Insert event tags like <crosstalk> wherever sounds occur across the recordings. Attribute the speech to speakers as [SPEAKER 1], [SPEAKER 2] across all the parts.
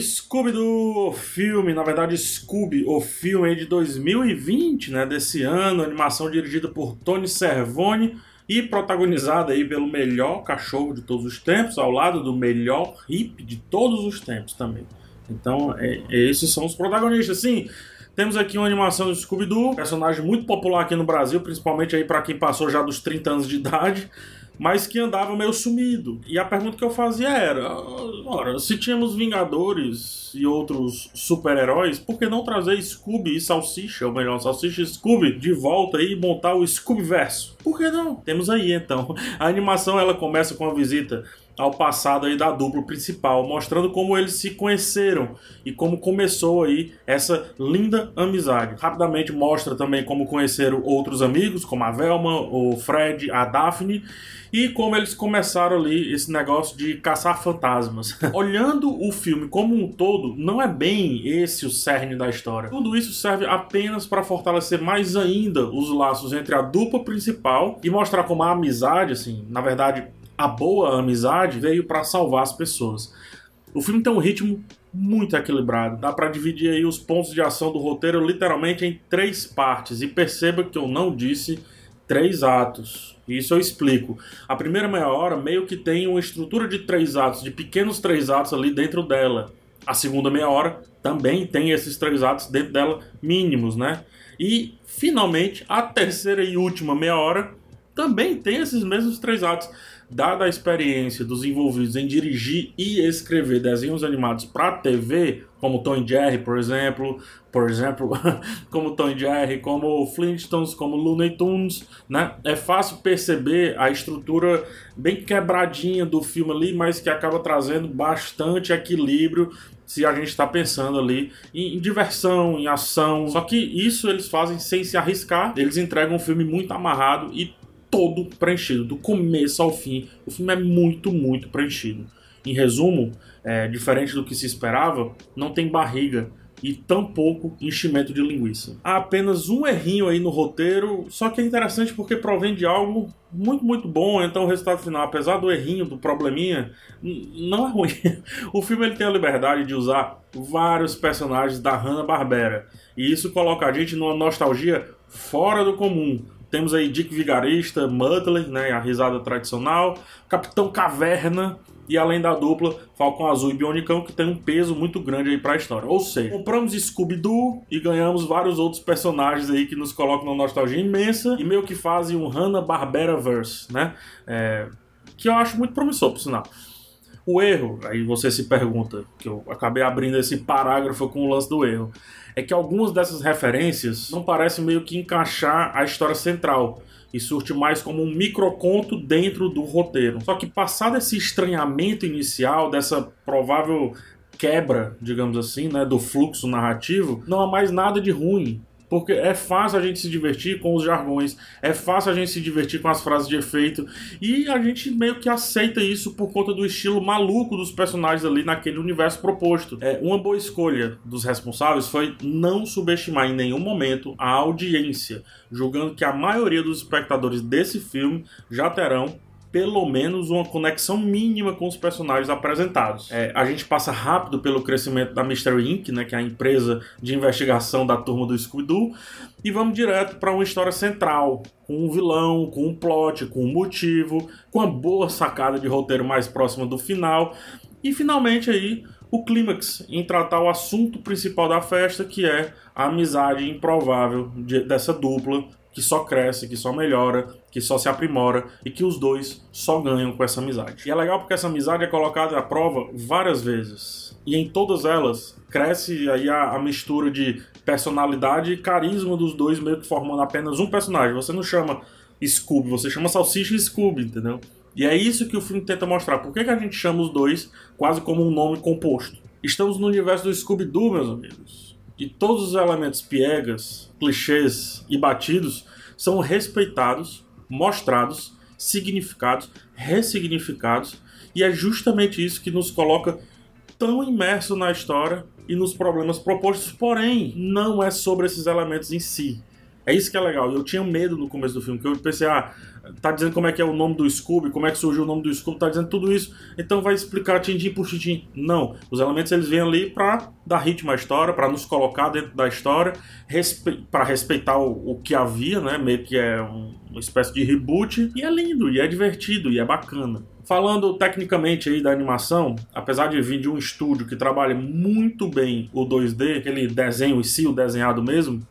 [SPEAKER 1] Scooby-Doo, o filme, na verdade Scooby, o filme de 2020, né, desse ano, animação dirigida por Tony Servone e protagonizada aí pelo melhor cachorro de todos os tempos, ao lado do melhor hip de todos os tempos também. Então, é, esses são os protagonistas, sim. Temos aqui uma animação do Scooby-Doo, personagem muito popular aqui no Brasil, principalmente aí para quem passou já dos 30 anos de idade mas que andava meio sumido. E a pergunta que eu fazia era: ora, se tínhamos Vingadores e outros super-heróis, por que não trazer Scooby e Salsicha, ou melhor, Salsicha e Scooby, de volta e montar o Scooby-Verso? Por que não? Temos aí então. A animação ela começa com a visita ao passado aí da dupla principal, mostrando como eles se conheceram e como começou aí essa linda amizade. Rapidamente mostra também como conheceram outros amigos, como a Velma, o Fred, a Daphne, e como eles começaram ali esse negócio de caçar fantasmas. <laughs> Olhando o filme como um todo, não é bem esse o cerne da história. Tudo isso serve apenas para fortalecer mais ainda os laços entre a dupla principal e mostrar como a amizade, assim, na verdade, a boa amizade veio para salvar as pessoas. O filme tem um ritmo muito equilibrado. Dá para dividir aí os pontos de ação do roteiro literalmente em três partes. E perceba que eu não disse três atos. Isso eu explico. A primeira meia hora meio que tem uma estrutura de três atos, de pequenos três atos ali dentro dela. A segunda meia hora também tem esses três atos dentro dela mínimos, né? E finalmente a terceira e última meia hora também tem esses mesmos três atos dada a experiência dos envolvidos em dirigir e escrever desenhos animados para TV, como Tom Jerry, por exemplo, por exemplo, <laughs> como Tom Jerry, como Flintstones, como Looney Tunes, né? É fácil perceber a estrutura bem quebradinha do filme ali, mas que acaba trazendo bastante equilíbrio se a gente está pensando ali em, diversão, em ação. Só que isso eles fazem sem se arriscar. Eles entregam um filme muito amarrado e todo preenchido, do começo ao fim. O filme é muito, muito preenchido. Em resumo, é, diferente do que se esperava, não tem barriga e tampouco enchimento de linguiça. Há apenas um errinho aí no roteiro, só que é interessante porque provém de algo muito, muito bom. Então o resultado final, apesar do errinho, do probleminha, não é ruim. <laughs> O filme ele tem a liberdade de usar vários personagens da Hanna-Barbera. E isso coloca a gente numa nostalgia fora do comum. Temos aí Dick Vigarista, Muttley, né, a risada tradicional, Capitão Caverna e além da dupla Falcão Azul e Bionicão, que tem um peso muito grande aí para a história. Ou seja, compramos Scooby-Doo e ganhamos vários outros personagens aí que nos colocam numa nostalgia imensa e meio que fazem um Hanna-Barbera verse, né? É, que eu acho muito promissor, por sinal. O erro, aí você se pergunta, que eu acabei abrindo esse parágrafo com o lance do erro é que algumas dessas referências não parecem meio que encaixar a história central e surte mais como um microconto dentro do roteiro. Só que passado esse estranhamento inicial, dessa provável quebra, digamos assim, né, do fluxo narrativo, não há mais nada de ruim. Porque é fácil a gente se divertir com os jargões, é fácil a gente se divertir com as frases de efeito, e a gente meio que aceita isso por conta do estilo maluco dos personagens ali naquele universo proposto. É, uma boa escolha dos responsáveis foi não subestimar em nenhum momento a audiência, julgando que a maioria dos espectadores desse filme já terão pelo menos uma conexão mínima com os personagens apresentados. É, a gente passa rápido pelo crescimento da Mystery Inc., né, que é a empresa de investigação da turma do Scooby-Doo, e vamos direto para uma história central, com um vilão, com um plot, com um motivo, com uma boa sacada de roteiro mais próxima do final, e finalmente aí o clímax em tratar o assunto principal da festa, que é a amizade improvável de, dessa dupla que só cresce, que só melhora, que só se aprimora e que os dois só ganham com essa amizade. E é legal porque essa amizade é colocada à prova várias vezes. E em todas elas cresce aí a, a mistura de personalidade e carisma dos dois, meio que formando apenas um personagem. Você não chama Scooby, você chama Salsicha e Scooby, entendeu? E é isso que o filme tenta mostrar. Por que, que a gente chama os dois quase como um nome composto? Estamos no universo do Scooby-Doo, meus amigos de todos os elementos piegas, clichês e batidos são respeitados, mostrados, significados, ressignificados, e é justamente isso que nos coloca tão imerso na história e nos problemas propostos, porém, não é sobre esses elementos em si. É isso que é legal. Eu tinha medo no começo do filme, que eu pensei, ah, tá dizendo como é que é o nome do Scooby, como é que surgiu o nome do Scooby, tá dizendo tudo isso, então vai explicar tintim por tintim. Não, os elementos eles vêm ali para dar ritmo à história, para nos colocar dentro da história, respe para respeitar o, o, que havia, né, meio que é um, uma espécie de reboot, e é lindo, e é divertido, e é bacana. Falando tecnicamente aí da animação, apesar de vir de um estúdio que trabalha muito bem o 2D, aquele desenho e si, o desenhado mesmo,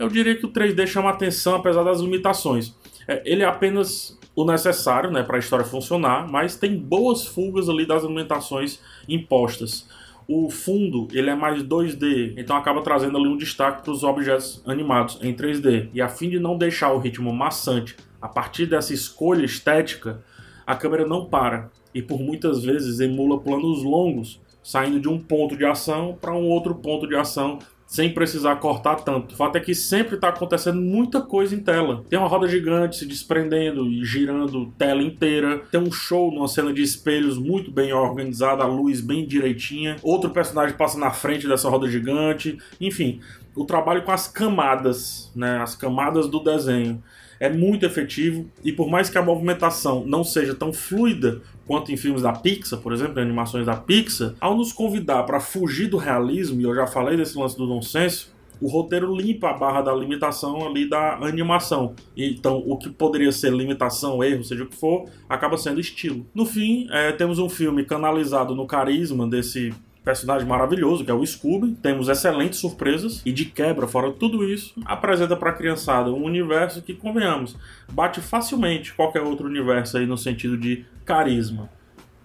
[SPEAKER 1] eu diria que o 3D chama atenção apesar das limitações. É, ele é apenas o necessário né, para a história funcionar, mas tem boas fugas ali das limitações impostas. O fundo ele é mais 2D, então acaba trazendo ali um destaque para os objetos animados em 3D. E a fim de não deixar o ritmo maçante a partir dessa escolha estética, a câmera não para e por muitas vezes emula planos longos, saindo de um ponto de ação para um outro ponto de ação sem precisar cortar tanto. O fato é que sempre está acontecendo muita coisa em tela. Tem uma roda gigante se desprendendo e girando tela inteira. Tem um show numa cena de espelhos muito bem organizada, a luz bem direitinha. Outro personagem passa na frente dessa roda gigante. Enfim, o trabalho com as camadas, né, as camadas do desenho é muito efetivo e por mais que a movimentação não seja tão fluida quanto em filmes da Pixar, por exemplo, em animações da Pixar, ao nos convidar para fugir do realismo, e eu já falei desse lance do nonsense, o roteiro limpa a barra da limitação ali da animação. Então, o que poderia ser limitação, erro, seja o que for, acaba sendo estilo. No fim, é, temos um filme canalizado no carisma desse personagem maravilhoso, que é o Scooby. Temos excelentes surpresas e de quebra, fora tudo isso, apresenta para a criançada um universo que, convenhamos, bate facilmente qualquer outro universo aí no sentido de carisma.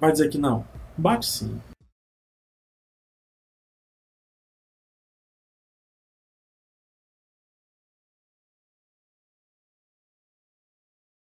[SPEAKER 1] Vai dizer que não? Bate sim.